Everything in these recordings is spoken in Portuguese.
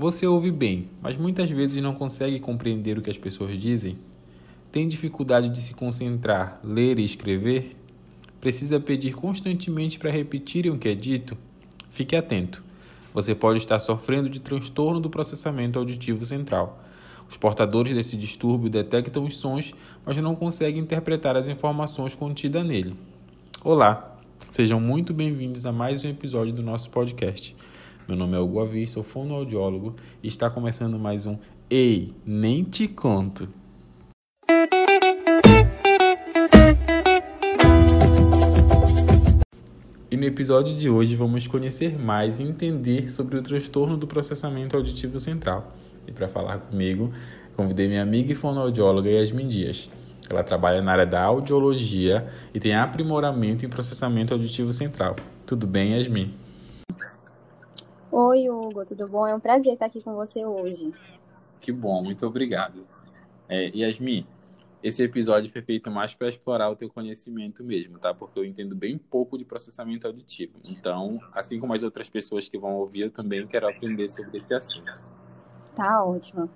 Você ouve bem, mas muitas vezes não consegue compreender o que as pessoas dizem? Tem dificuldade de se concentrar, ler e escrever? Precisa pedir constantemente para repetirem o que é dito? Fique atento. Você pode estar sofrendo de transtorno do processamento auditivo central. Os portadores desse distúrbio detectam os sons, mas não conseguem interpretar as informações contidas nele. Olá, sejam muito bem-vindos a mais um episódio do nosso podcast. Meu nome é Hugo Avis, sou fonoaudiólogo e está começando mais um Ei, nem te conto. E no episódio de hoje vamos conhecer mais e entender sobre o transtorno do processamento auditivo central. E para falar comigo, convidei minha amiga e fonoaudióloga Yasmin Dias. Ela trabalha na área da audiologia e tem aprimoramento em processamento auditivo central. Tudo bem, Yasmin? Oi, Hugo, tudo bom? É um prazer estar aqui com você hoje. Que bom, muito obrigado. É, Yasmin, esse episódio foi feito mais para explorar o teu conhecimento mesmo, tá? Porque eu entendo bem pouco de processamento auditivo. Então, assim como as outras pessoas que vão ouvir, eu também quero aprender sobre esse assunto. Tá ótimo.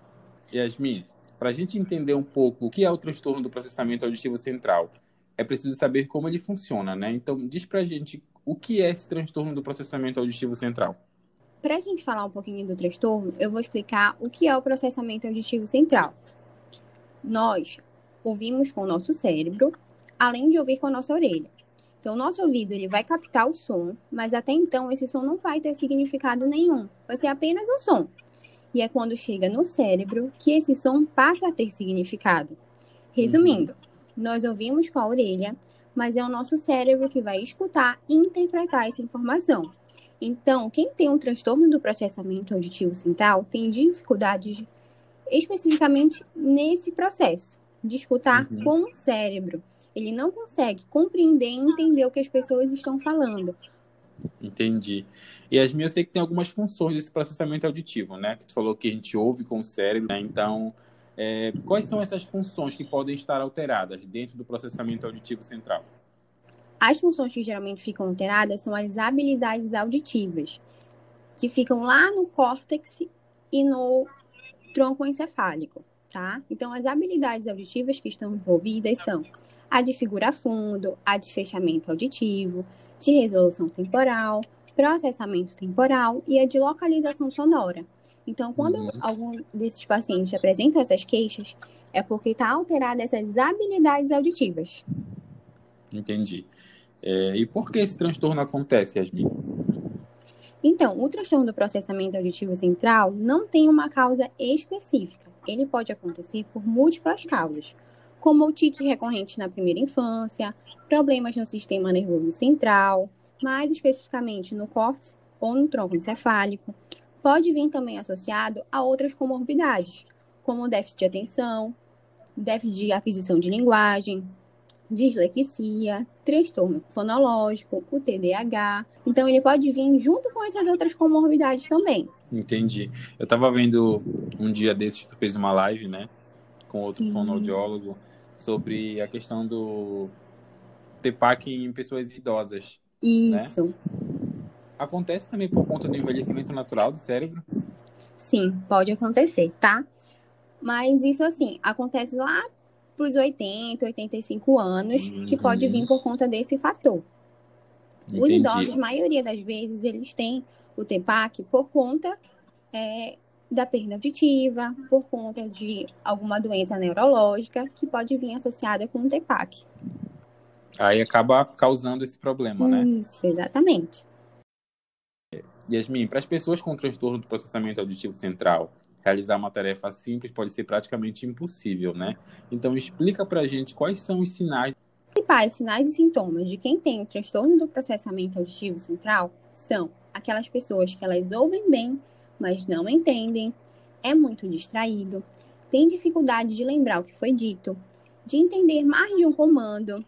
Yasmin, para a gente entender um pouco o que é o transtorno do processamento auditivo central, é preciso saber como ele funciona, né? Então, diz para a gente o que é esse transtorno do processamento auditivo central. Para a gente falar um pouquinho do transtorno, eu vou explicar o que é o processamento auditivo central. Nós ouvimos com o nosso cérebro, além de ouvir com a nossa orelha. Então, o nosso ouvido ele vai captar o som, mas até então esse som não vai ter significado nenhum. Vai ser apenas um som. E é quando chega no cérebro que esse som passa a ter significado. Resumindo, nós ouvimos com a orelha, mas é o nosso cérebro que vai escutar e interpretar essa informação. Então, quem tem um transtorno do processamento auditivo central tem dificuldades especificamente nesse processo de escutar uhum. com o cérebro. Ele não consegue compreender e entender o que as pessoas estão falando. Entendi. E as minhas eu sei que tem algumas funções desse processamento auditivo, né? Que tu falou que a gente ouve com o cérebro, né? Então, é, quais são essas funções que podem estar alteradas dentro do processamento auditivo central? As funções que geralmente ficam alteradas são as habilidades auditivas, que ficam lá no córtex e no tronco encefálico, tá? Então, as habilidades auditivas que estão envolvidas são a de figura fundo, a de fechamento auditivo, de resolução temporal, processamento temporal e a de localização sonora. Então, quando uhum. algum desses pacientes apresenta essas queixas, é porque está alterada essas habilidades auditivas. Entendi. É, e por que esse transtorno acontece, Yasmin? Então, o transtorno do processamento auditivo central não tem uma causa específica. Ele pode acontecer por múltiplas causas, como otites recorrentes na primeira infância, problemas no sistema nervoso central, mais especificamente no córtex ou no tronco encefálico. Pode vir também associado a outras comorbidades, como déficit de atenção, déficit de aquisição de linguagem, dislexia, transtorno fonológico, o TDAH. Então, ele pode vir junto com essas outras comorbidades também. Entendi. Eu estava vendo um dia desses que tu fez uma live, né, com outro Sim. fonoaudiólogo, sobre a questão do TPAC em pessoas idosas. Né? Isso. Né? Acontece também por conta do envelhecimento natural do cérebro? Sim, pode acontecer, tá? Mas isso, assim, acontece lá para os 80, 85 anos, uhum. que pode vir por conta desse fator. Entendi. Os idosos, maioria das vezes, eles têm o TEPAC por conta é, da perda auditiva, por conta de alguma doença neurológica que pode vir associada com o TEPAC. Aí acaba causando esse problema, né? Isso, exatamente. Yasmin, para as pessoas com transtorno do processamento auditivo central, realizar uma tarefa simples pode ser praticamente impossível, né? Então explica para gente quais são os sinais. Os principais sinais e sintomas de quem tem o transtorno do processamento auditivo central são aquelas pessoas que elas ouvem bem, mas não entendem, é muito distraído, tem dificuldade de lembrar o que foi dito, de entender mais de um comando,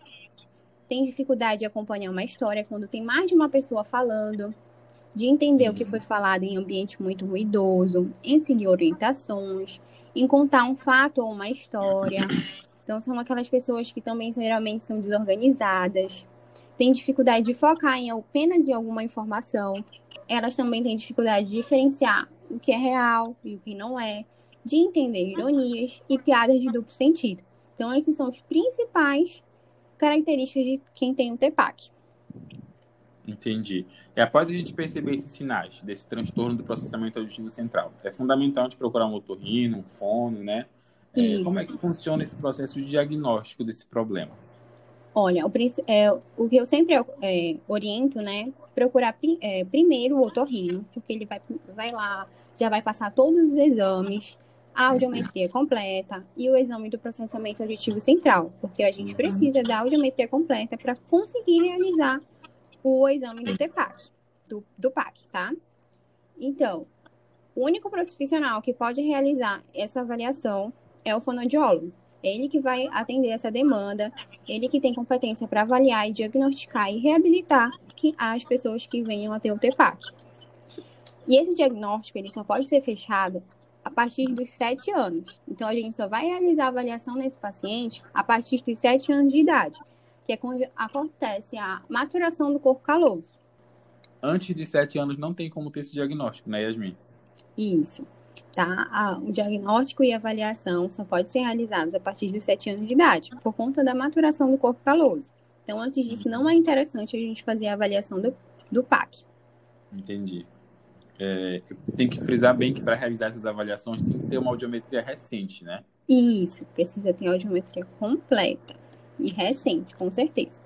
tem dificuldade de acompanhar uma história quando tem mais de uma pessoa falando, de entender o que foi falado em ambiente muito ruidoso, em seguir orientações, em contar um fato ou uma história. Então, são aquelas pessoas que também geralmente são desorganizadas, têm dificuldade de focar em apenas em alguma informação. Elas também têm dificuldade de diferenciar o que é real e o que não é, de entender ironias e piadas de duplo sentido. Então, esses são os principais características de quem tem o TEPAC. Entendi. E após a gente perceber esses sinais desse transtorno do processamento auditivo central, é fundamental a gente procurar um otorrino, um fono, né? É, como é que funciona esse processo de diagnóstico desse problema? Olha, o, é, o que eu sempre é, oriento, né, procurar é, primeiro o otorrino, porque ele vai, vai lá, já vai passar todos os exames, a audiometria completa e o exame do processamento auditivo central, porque a gente precisa da audiometria completa para conseguir realizar o exame do TPAC, do, do PAC, tá? Então, o único profissional que pode realizar essa avaliação é o fonoaudiólogo. Ele que vai atender essa demanda, ele que tem competência para avaliar e diagnosticar e reabilitar que as pessoas que venham a ter o TPAC. E esse diagnóstico ele só pode ser fechado a partir dos 7 anos. Então, a gente só vai realizar a avaliação nesse paciente a partir dos 7 anos de idade, que é quando acontece a maturação do corpo caloso. Antes de 7 anos não tem como ter esse diagnóstico, né, Yasmin? Isso. Tá? O diagnóstico e avaliação só pode ser realizados a partir dos 7 anos de idade, por conta da maturação do corpo caloso. Então, antes disso, não é interessante a gente fazer a avaliação do, do PAC. Entendi. É, tem que frisar bem que para realizar essas avaliações tem que ter uma audiometria recente, né? Isso, precisa ter audiometria completa e recente, com certeza.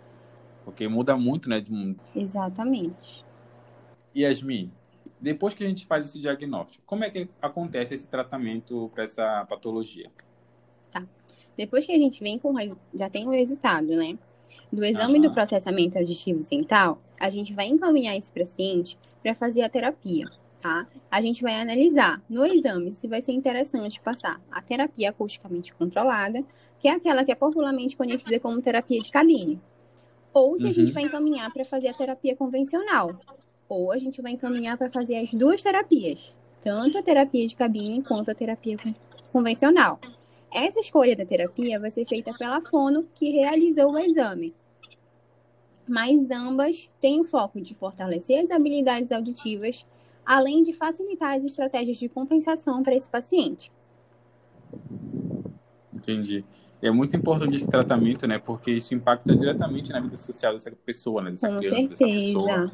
Porque muda muito, né? De um... Exatamente. Yasmin, depois que a gente faz esse diagnóstico, como é que acontece esse tratamento para essa patologia? Tá. Depois que a gente vem com já tem o resultado, né? Do exame ah. do processamento auditivo central, a gente vai encaminhar esse paciente para fazer a terapia, tá? A gente vai analisar no exame se vai ser interessante passar a terapia acusticamente controlada, que é aquela que é popularmente conhecida como terapia de cabine, ou se uhum. a gente uhum. vai encaminhar para fazer a terapia convencional, ou a gente vai encaminhar para fazer as duas terapias, tanto a terapia de cabine quanto a terapia convencional. Essa escolha da terapia vai ser feita pela fono que realizou o exame. Mas ambas têm o foco de fortalecer as habilidades auditivas, além de facilitar as estratégias de compensação para esse paciente. Entendi. É muito importante esse tratamento, né? Porque isso impacta diretamente na vida social dessa pessoa, né? Dessa Com criança, certeza. Pessoa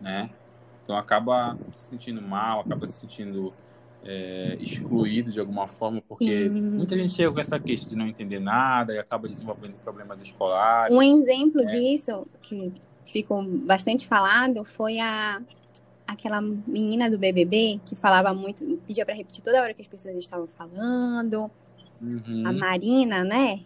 né? Então acaba se sentindo mal, acaba se sentindo é, excluído de alguma forma, porque uhum. muita gente chega com essa queixa de não entender nada e acaba desenvolvendo problemas escolares. Um exemplo né? disso, que ficou bastante falado, foi a aquela menina do BBB que falava muito, pedia para repetir toda hora que as pessoas estavam falando. Uhum. A Marina, né?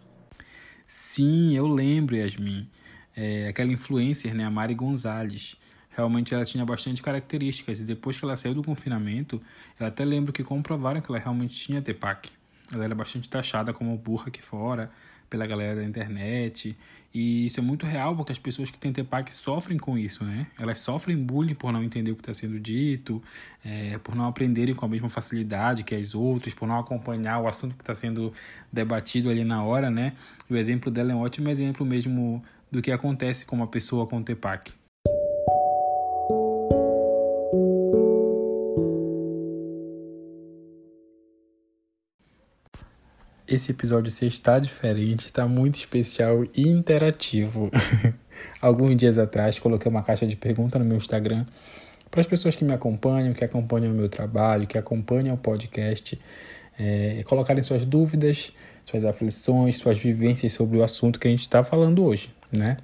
Sim, eu lembro, Yasmin. É, aquela influencer, né, a Mari Gonzalez realmente ela tinha bastante características e depois que ela saiu do confinamento, eu até lembro que comprovaram que ela realmente tinha TEPAC. Ela era bastante taxada como burra aqui fora, pela galera da internet, e isso é muito real porque as pessoas que têm TEPAC sofrem com isso, né? Elas sofrem bullying por não entender o que está sendo dito, é, por não aprenderem com a mesma facilidade que as outras, por não acompanhar o assunto que está sendo debatido ali na hora, né? O exemplo dela é um ótimo exemplo mesmo do que acontece com uma pessoa com TEPAC. Esse episódio se está diferente, está muito especial e interativo. Alguns dias atrás coloquei uma caixa de pergunta no meu Instagram para as pessoas que me acompanham, que acompanham o meu trabalho, que acompanham o podcast, é, colocarem suas dúvidas, suas aflições, suas vivências sobre o assunto que a gente está falando hoje, né?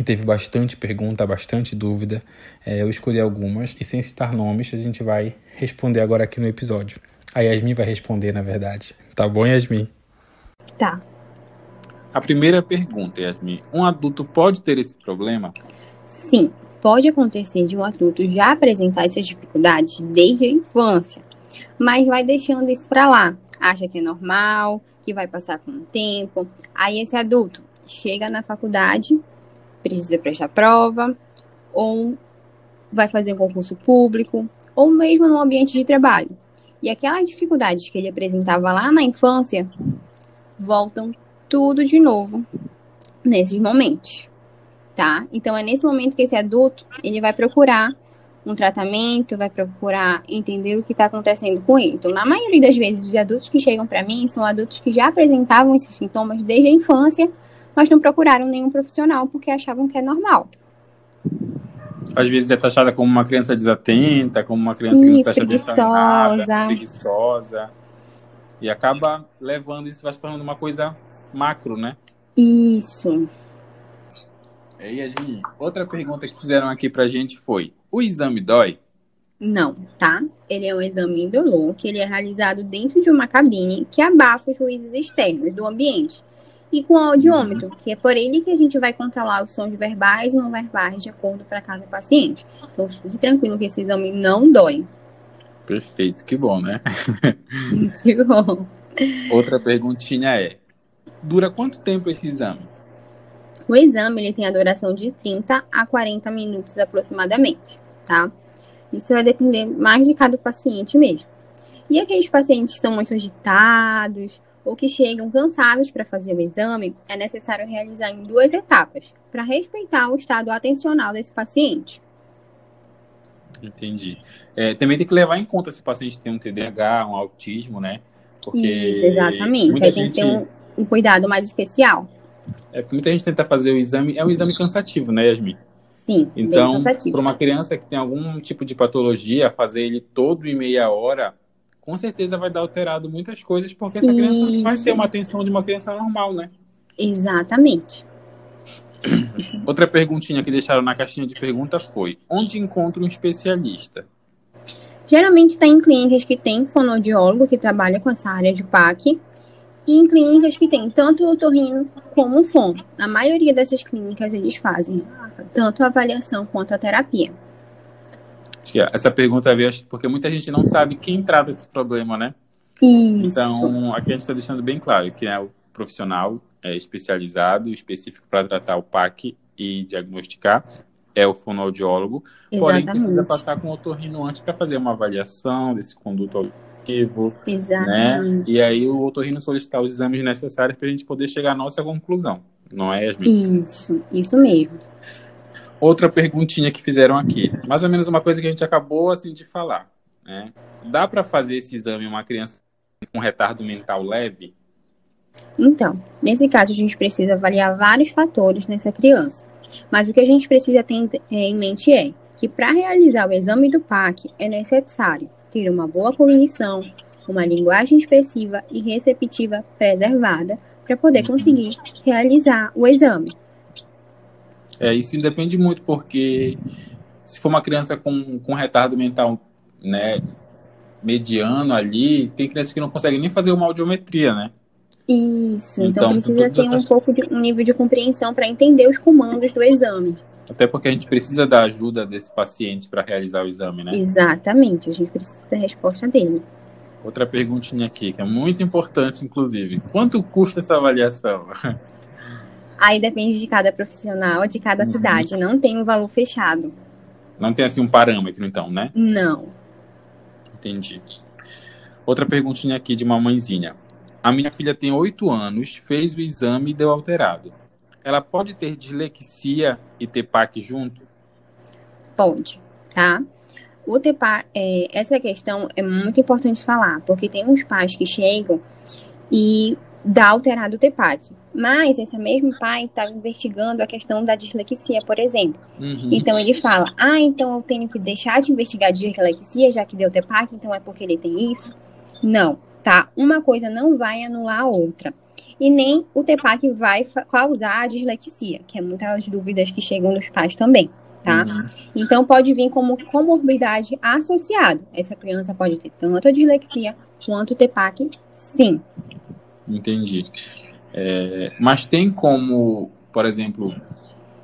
E teve bastante pergunta, bastante dúvida. É, eu escolhi algumas e sem citar nomes, a gente vai responder agora aqui no episódio. A Yasmin vai responder, na verdade. Tá bom, Yasmin? Tá. A primeira pergunta, Yasmin: um adulto pode ter esse problema? Sim, pode acontecer de um adulto já apresentar essas dificuldades desde a infância, mas vai deixando isso para lá. Acha que é normal, que vai passar com o tempo. Aí esse adulto chega na faculdade, precisa prestar prova, ou vai fazer um concurso público, ou mesmo no ambiente de trabalho. E aquelas dificuldades que ele apresentava lá na infância voltam tudo de novo nesses momentos, tá? Então é nesse momento que esse adulto ele vai procurar um tratamento, vai procurar entender o que está acontecendo com ele. Então, na maioria das vezes, os adultos que chegam para mim são adultos que já apresentavam esses sintomas desde a infância, mas não procuraram nenhum profissional porque achavam que é normal. Às vezes é taxada como uma criança desatenta, como uma criança Isso, que não presta atenção em nada, preguiçosa. E acaba levando isso, vai se tornando uma coisa macro, né? Isso. E Yasmin, outra pergunta que fizeram aqui pra gente foi: o exame dói? Não, tá? Ele é um exame indolor que ele é realizado dentro de uma cabine que abafa os ruídos externos do ambiente e com audiômetro, que é por ele que a gente vai controlar os sons verbais e não verbais de acordo para cada paciente. Então, fique tranquilo que esse exame não dói. Perfeito, que bom, né? que bom. Outra perguntinha é: dura quanto tempo esse exame? O exame ele tem a duração de 30 a 40 minutos aproximadamente, tá? Isso vai depender mais de cada paciente mesmo. E aqueles pacientes que são muito agitados ou que chegam cansados para fazer o exame, é necessário realizar em duas etapas, para respeitar o estado atencional desse paciente. Entendi. É, também tem que levar em conta se o paciente tem um TDAH, um autismo, né? Porque Isso, exatamente. Aí tem gente... que ter um, um, cuidado mais especial. É porque muita gente tenta fazer o exame, é um exame cansativo, né, Yasmin? Sim, então, para uma criança que tem algum tipo de patologia, fazer ele todo em meia hora com certeza vai dar alterado muitas coisas, porque essa criança não vai ter uma atenção de uma criança normal, né? Exatamente. Outra perguntinha que deixaram na caixinha de pergunta foi: onde encontra um especialista? Geralmente está em clínicas que tem fonoaudiólogo que trabalha com essa área de PAC e em clínicas que tem tanto o otorrino como o fono. Na maioria dessas clínicas eles fazem tanto a avaliação quanto a terapia. Acho que essa pergunta veio porque muita gente não sabe quem trata esse problema, né? Isso. Então, aqui a gente está deixando bem claro que é o profissional é, especializado, específico para tratar o PAC e diagnosticar, é o fonoaudiólogo. Exatamente. Porém, precisa passar com o otorrino antes para fazer uma avaliação desse conduto auditivo. Né? Exatamente. Né? E aí o otorrino solicitar os exames necessários para a gente poder chegar à nossa conclusão. Não é, Yasmin? Isso, isso mesmo. Outra perguntinha que fizeram aqui, mais ou menos uma coisa que a gente acabou assim de falar, né? Dá para fazer esse exame em uma criança com retardo mental leve? Então, nesse caso a gente precisa avaliar vários fatores nessa criança. Mas o que a gente precisa ter em mente é que para realizar o exame do PAC é necessário ter uma boa cognição, uma linguagem expressiva e receptiva preservada para poder conseguir realizar o exame. É, isso independe muito, porque se for uma criança com, com retardo mental né, mediano ali, tem crianças que não conseguem nem fazer uma audiometria, né? Isso, então, então precisa ter um pouco de um nível de compreensão para entender os comandos do exame. Até porque a gente precisa da ajuda desse paciente para realizar o exame, né? Exatamente, a gente precisa da resposta dele. Outra perguntinha aqui, que é muito importante, inclusive. Quanto custa essa avaliação? Aí depende de cada profissional, de cada uhum. cidade. Não tem um valor fechado. Não tem assim um parâmetro, então, né? Não. Entendi. Outra perguntinha aqui de uma mãezinha. A minha filha tem oito anos, fez o exame e deu alterado. Ela pode ter dislexia e ter PAC junto? Pode, tá? O TEPAC, é, essa questão é muito importante falar, porque tem uns pais que chegam e dá alterado o TEPAC. Mas esse mesmo pai estava investigando a questão da dislexia, por exemplo. Uhum. Então ele fala: ah, então eu tenho que deixar de investigar dislexia, já que deu TEPAC, então é porque ele tem isso? Não, tá? Uma coisa não vai anular a outra. E nem o TEPAC vai causar a dislexia, que é muitas dúvidas que chegam dos pais também, tá? Uhum. Então pode vir como comorbidade associado. Essa criança pode ter tanto a dislexia quanto o TEPAC, sim. Entendi. É, mas tem como, por exemplo,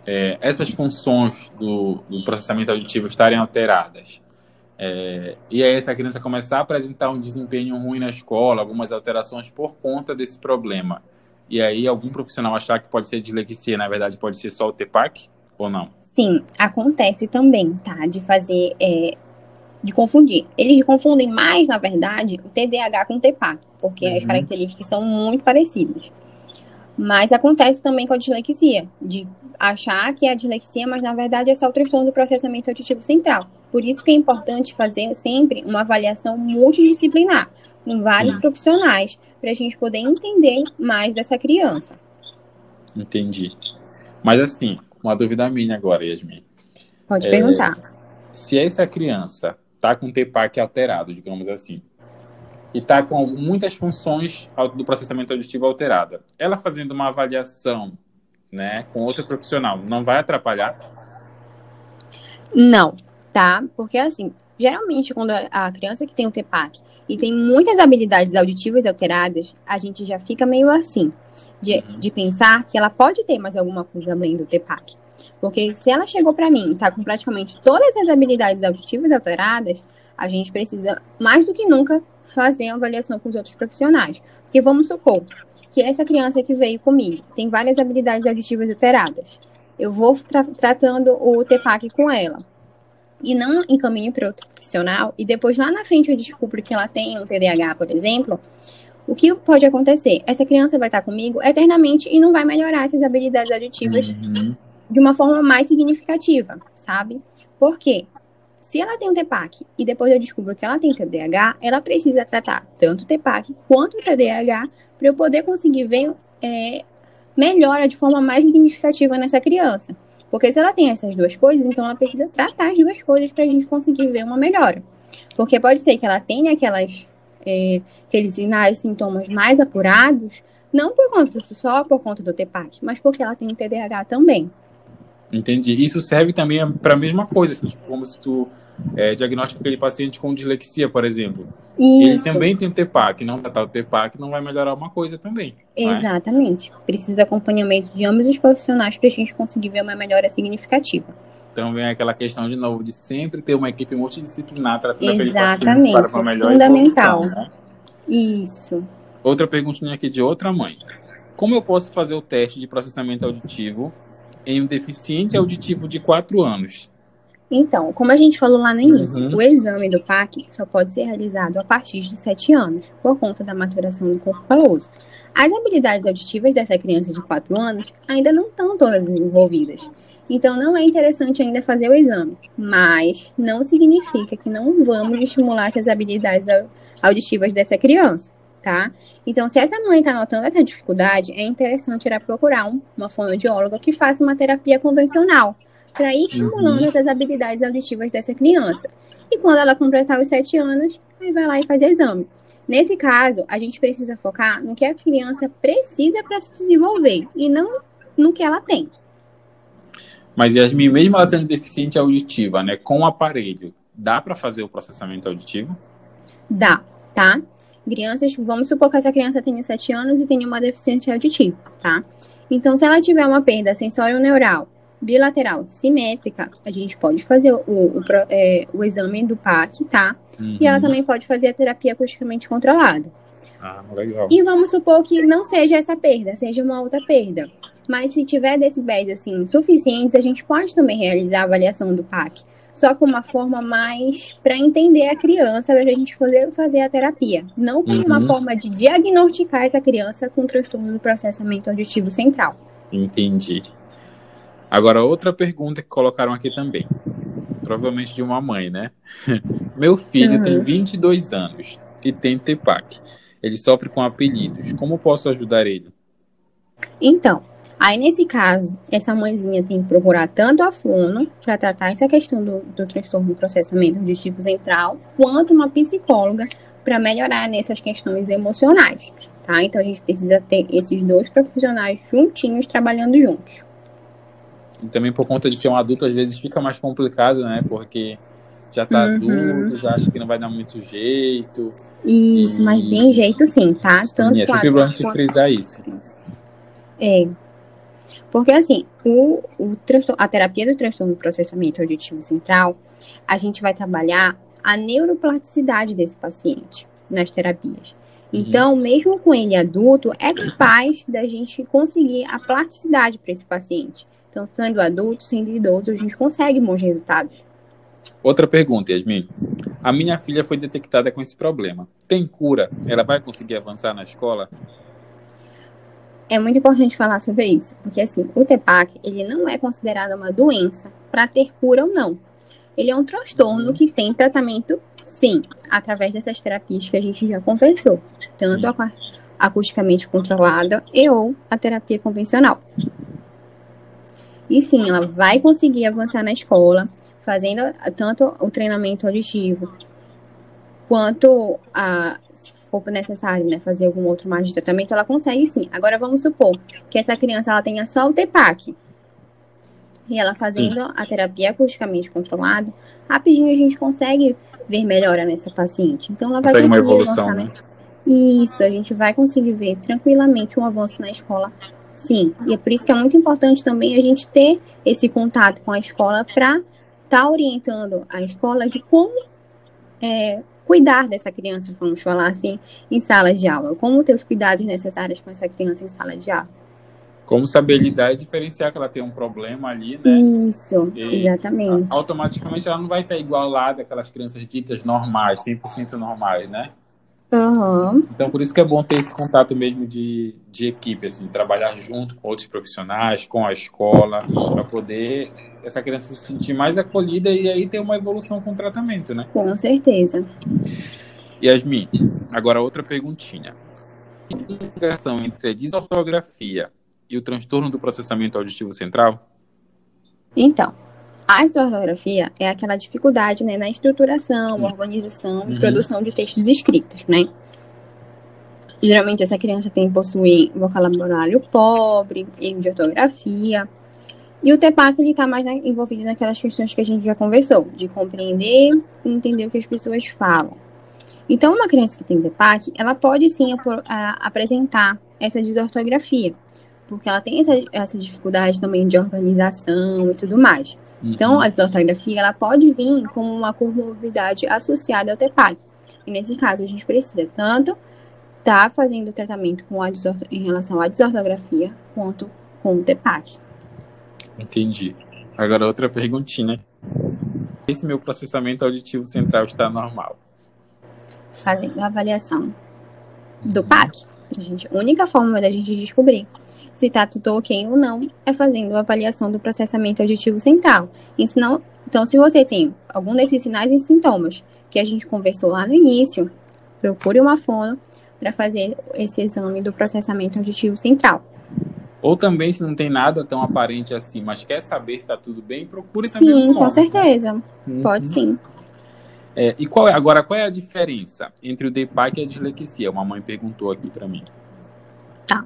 é, essas funções do, do, processamento auditivo estarem alteradas. É, e aí essa criança começar a apresentar um desempenho ruim na escola, algumas alterações por conta desse problema. E aí algum profissional achar que pode ser dislexia, na verdade pode ser só o TEPAC ou não? Sim, acontece também, tá? De fazer, é, de confundir. Eles confundem mais, na verdade, o TDAH com o TEPAC, porque uhum. as características são muito parecidas. Mas acontece também com a dislexia, de achar que é a dislexia, mas na verdade é só o transtorno do processamento auditivo central. Por isso que é importante fazer sempre uma avaliação multidisciplinar, com vários profissionais, para a gente poder entender mais dessa criança. Entendi. Mas assim, uma dúvida minha agora, Yasmin. Pode é, perguntar. Se essa criança está com o TPAC alterado, digamos assim, e está com muitas funções do processamento auditivo alterada, ela fazendo uma avaliação né, com outro profissional, não vai atrapalhar? Não, tá? Porque assim, geralmente quando a criança que tem o TPAC e tem muitas habilidades auditivas alteradas, a gente já fica meio assim, de, uhum. de pensar que ela pode ter mais alguma coisa além do TPAC. Porque se ela chegou para mim e tá com praticamente todas as habilidades auditivas alteradas, a gente precisa, mais do que nunca, fazer a avaliação com os outros profissionais. Porque vamos supor que essa criança que veio comigo tem várias habilidades auditivas alteradas. Eu vou tra tratando o TPAC com ela e não encaminho para outro profissional, e depois lá na frente eu descubro que ela tem um TDAH, por exemplo, o que pode acontecer? Essa criança vai estar comigo eternamente e não vai melhorar essas habilidades auditivas uhum. de uma forma mais significativa, sabe? Por quê? Se ela tem um TPAC e depois eu descubro que ela tem TDAH, ela precisa tratar tanto o TPAC quanto o TDAH para eu poder conseguir ver é, melhora de forma mais significativa nessa criança. Porque se ela tem essas duas coisas, então ela precisa tratar as duas coisas para a gente conseguir ver uma melhora. Porque pode ser que ela tenha aquelas, é, aqueles sinais, sintomas mais apurados, não por conta só por conta do TPAC, mas porque ela tem o TDAH também. Entendi. Isso serve também para a mesma coisa, tipo, como se tu é, aquele paciente com dislexia, por exemplo. Isso. Ele também tem TPAC, não tratar o TPAC não vai melhorar uma coisa também. É? Exatamente. Precisa de acompanhamento de ambos os profissionais para a gente conseguir ver uma melhora significativa. Então vem aquela questão de novo de sempre ter uma equipe multidisciplinar tratando Exatamente. aquele paciente para uma melhor Fundamental. Evolução, né? Isso. Outra perguntinha aqui de outra mãe. Como eu posso fazer o teste de processamento auditivo em um deficiente auditivo de 4 anos? Então, como a gente falou lá no início, uhum. o exame do PAC só pode ser realizado a partir de 7 anos, por conta da maturação do corpo caloso. As habilidades auditivas dessa criança de 4 anos ainda não estão todas desenvolvidas. Então, não é interessante ainda fazer o exame, mas não significa que não vamos estimular essas habilidades auditivas dessa criança, tá? Então, se essa mãe está notando essa dificuldade, é interessante ir procurar uma fonoaudióloga que faça uma terapia convencional, para ir estimulando uhum. essas habilidades auditivas dessa criança. E quando ela completar os sete anos, aí vai lá e faz exame. Nesse caso, a gente precisa focar no que a criança precisa para se desenvolver e não no que ela tem. Mas Yasmin, mesmo ela sendo deficiente auditiva, né, com o aparelho, dá para fazer o processamento auditivo? Dá, tá? Crianças, vamos supor que essa criança tenha 7 anos e tenha uma deficiência auditiva, tá? Então, se ela tiver uma perda sensório-neural bilateral simétrica, a gente pode fazer o, o, é, o exame do PAC, tá? Uhum. E ela uhum. também pode fazer a terapia acusticamente controlada. Ah, legal. E vamos supor que não seja essa perda, seja uma outra perda. Mas se tiver decibéis assim suficientes, a gente pode também realizar a avaliação do PAC. Só com uma forma mais para entender a criança, para a gente poder fazer a terapia. Não como uhum. uma forma de diagnosticar essa criança com transtorno do processamento auditivo central. Entendi. Agora, outra pergunta que colocaram aqui também. Provavelmente de uma mãe, né? Meu filho uhum. tem 22 anos e tem TPAC. Ele sofre com apelidos. Como posso ajudar ele? Então, aí nesse caso, essa mãezinha tem que procurar tanto a fono para tratar essa questão do, do transtorno do processamento auditivo central, quanto uma psicóloga para melhorar nessas questões emocionais, tá? Então a gente precisa ter esses dois profissionais juntinhos trabalhando juntos. E também por conta de ser um adulto, às vezes fica mais complicado, né? Porque já tá uhum. adulto, já acha que não vai dar muito jeito. Isso, e... mas tem jeito sim, tá? Sim, Tanto é sempre bom de frisar isso. É. Porque assim, o, o a terapia do transtorno do processamento auditivo central, a gente vai trabalhar a neuroplasticidade desse paciente nas terapias. Uhum. Então, mesmo com ele adulto, é capaz da gente conseguir a plasticidade para esse paciente. Então, sendo adulto, sendo idoso, a gente consegue bons resultados. Outra pergunta, Yasmin. A minha filha foi detectada com esse problema. Tem cura? Ela vai conseguir avançar na escola? É muito importante falar sobre isso, porque assim, o TEPAC, ele não é considerado uma doença para ter cura ou não. ele é um transtorno que tem tratamento, sim, através dessas terapias que a gente já conversou, tanto a acusticamente controlada e ou a terapia convencional. E sim, ela vai conseguir avançar na escola, fazendo tanto o treinamento auditivo quanto a, se for necessário, né, fazer algum outro mais de tratamento, ela consegue sim. Agora vamos supor que essa criança ela tenha só o TEPAC. E ela fazendo sim. a terapia acusticamente controlada, rapidinho a gente consegue ver melhora nessa paciente. Então ela vai conseguir uma evolução, né? Isso, a gente vai conseguir ver tranquilamente um avanço na escola, sim. E é por isso que é muito importante também a gente ter esse contato com a escola para estar tá orientando a escola de como é, cuidar dessa criança, vamos falar assim, em sala de aula. Como ter os cuidados necessários com essa criança em sala de aula. Como saber lidar e diferenciar que ela tem um problema ali, né? Isso, e exatamente. Automaticamente ela não vai estar igual lá daquelas crianças ditas normais, 100% normais, né? Uhum. Então, por isso que é bom ter esse contato mesmo de, de equipe, assim, trabalhar junto com outros profissionais, com a escola, para poder essa criança se sentir mais acolhida e aí ter uma evolução com o tratamento, né? Com certeza. Yasmin, agora outra perguntinha. A ligação entre a desortografia e o transtorno do processamento auditivo central? Então, a ortografia é aquela dificuldade né, na estruturação, organização e uhum. produção de textos escritos, né? Geralmente essa criança tem possui vocabulário pobre, erro de ortografia. E o TEPAC ele está mais né, envolvido naquelas questões que a gente já conversou, de compreender e entender o que as pessoas falam. Então, uma criança que tem TEPAC, ela pode sim apresentar essa desortografia, porque ela tem essa, essa dificuldade também de organização e tudo mais. Então, a desortografia ela pode vir como uma comorbidade associada ao TEPAC. E nesse caso, a gente precisa tanto estar tá fazendo o tratamento com a em relação à desortografia quanto com o TEPAC. Entendi. Agora, outra perguntinha. Esse meu processamento auditivo central está normal? Fazendo a avaliação do PAC. A, gente, a única forma da gente descobrir se está tudo ok ou não é fazendo a avaliação do processamento auditivo central. Não, então, se você tem algum desses sinais e sintomas que a gente conversou lá no início, procure uma fono para fazer esse exame do processamento auditivo central. Ou também, se não tem nada tão aparente assim, mas quer saber se está tudo bem, procure também. Sim, com certeza. Uhum. Pode sim. É, e qual é, agora, qual é a diferença entre o DEPAC e a dislexia? Uma mãe perguntou aqui para mim. Tá.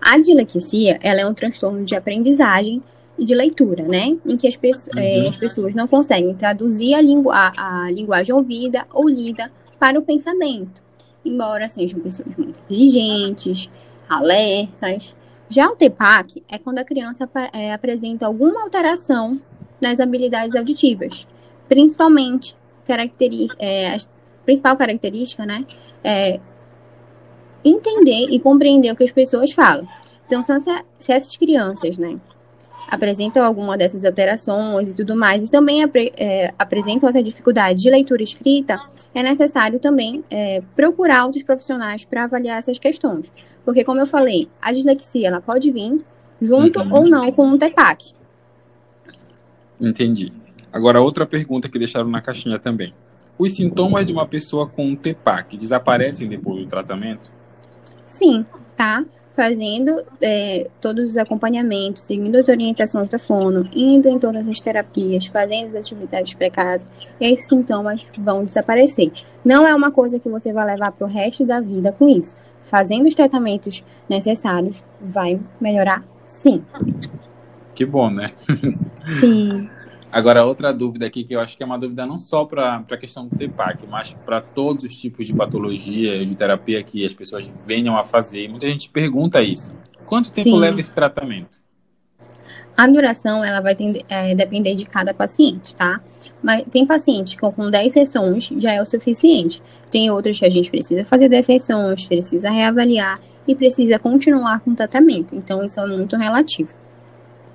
A dislexia, ela é um transtorno de aprendizagem e de leitura, né? Em que as, pe uhum. é, as pessoas não conseguem traduzir a, lingu a, a linguagem ouvida ou lida para o pensamento. Embora sejam pessoas muito inteligentes, alertas. Já o TEPAC é quando a criança é, apresenta alguma alteração nas habilidades auditivas, principalmente é, a principal característica, né, é entender e compreender o que as pessoas falam. Então, se, se essas crianças, né, apresentam alguma dessas alterações e tudo mais, e também apre, é, apresentam essa dificuldade de leitura escrita, é necessário também é, procurar outros profissionais para avaliar essas questões. Porque, como eu falei, a dislexia ela pode vir junto uhum. ou não com um TEPAC. Entendi. Agora, outra pergunta que deixaram na caixinha também. Os sintomas de uma pessoa com um TEPAC desaparecem depois do tratamento? Sim, tá? Fazendo é, todos os acompanhamentos, seguindo as orientações da fono, indo em todas as terapias, fazendo as atividades casa, esses sintomas vão desaparecer. Não é uma coisa que você vai levar para o resto da vida com isso. Fazendo os tratamentos necessários, vai melhorar sim. Que bom, né? Sim. Agora, outra dúvida aqui, que eu acho que é uma dúvida não só para a questão do TEPAC, mas para todos os tipos de patologia, de terapia que as pessoas venham a fazer. E muita gente pergunta isso. Quanto tempo Sim. leva esse tratamento? A duração, ela vai é, depender de cada paciente, tá? Mas tem paciente que com 10 sessões já é o suficiente. Tem outros que a gente precisa fazer 10 sessões, precisa reavaliar e precisa continuar com o tratamento. Então, isso é muito relativo.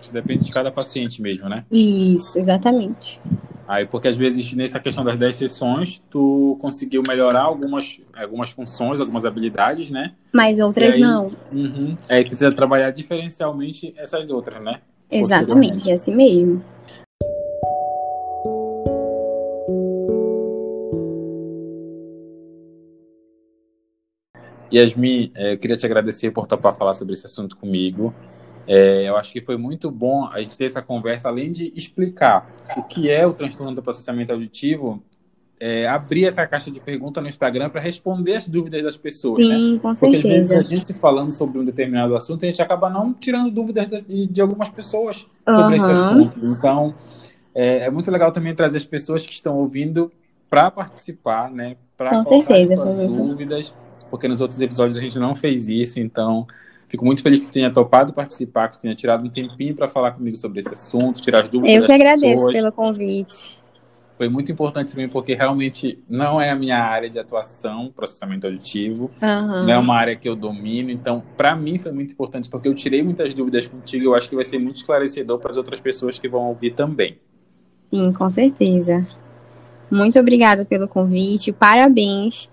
Isso depende de cada paciente mesmo, né? Isso, exatamente. Aí, porque às vezes nessa questão das 10 sessões, tu conseguiu melhorar algumas, algumas funções, algumas habilidades, né? Mas outras aí, não. Uhum, aí precisa trabalhar diferencialmente essas outras, né? Exatamente, é assim mesmo. Yasmin, eh, eu queria te agradecer por topar falar sobre esse assunto comigo. É, eu acho que foi muito bom a gente ter essa conversa, além de explicar o que é o transtorno do processamento auditivo, é, abrir essa caixa de pergunta no Instagram para responder as dúvidas das pessoas. Sim, né? com certeza. Porque às vezes a gente falando sobre um determinado assunto, a gente acaba não tirando dúvidas de, de algumas pessoas sobre uhum. esse assunto. Então, é, é, muito legal também trazer as pessoas que estão ouvindo para participar, né? Para colocar certeza, suas dúvidas, porque nos outros episódios a gente não fez isso, então Fico muito feliz que tenha topado participar, que tenha tirado um tempinho para falar comigo sobre esse assunto, tirar as dúvidas. Eu que agradeço pessoas. pelo convite. Foi muito importante para mim, porque realmente não é a minha área de atuação, processamento auditivo. Uhum. Não é uma área que eu domino. Então, para mim foi muito importante, porque eu tirei muitas dúvidas contigo. Eu acho que vai ser muito esclarecedor para as outras pessoas que vão ouvir também. Sim, com certeza. Muito obrigada pelo convite. Parabéns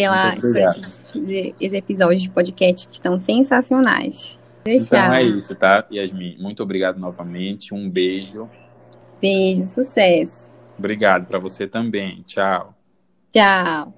pela, por esses, esses, episódios de podcast que estão sensacionais. Deixar. Então é isso, tá, Yasmin? Muito obrigado novamente. Um beijo. Beijo, sucesso. Obrigado para você também. Tchau. Tchau.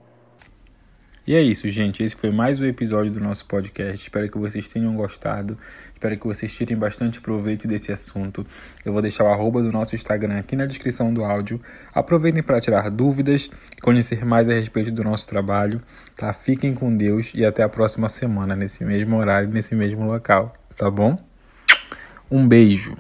E é isso, gente. Esse foi mais um episódio do nosso podcast. Espero que vocês tenham gostado. Espero que vocês tirem bastante proveito desse assunto. Eu vou deixar o arroba do nosso Instagram aqui na descrição do áudio. Aproveitem para tirar dúvidas, conhecer mais a respeito do nosso trabalho. Tá? Fiquem com Deus e até a próxima semana, nesse mesmo horário, nesse mesmo local. Tá bom? Um beijo.